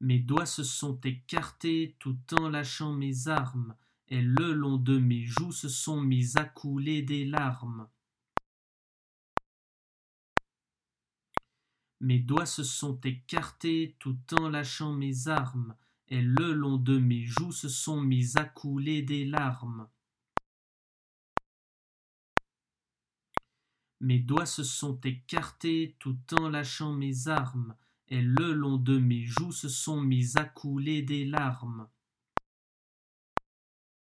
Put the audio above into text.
Mes doigts se sont écartés tout en lâchant mes armes, et le long de mes joues se sont mis à couler des larmes. Mes doigts se sont écartés tout en lâchant mes armes, et le long de mes joues se sont mis à couler des larmes. Mes doigts se sont écartés tout en lâchant mes armes, et le long de mes joues se sont mis à couler des larmes.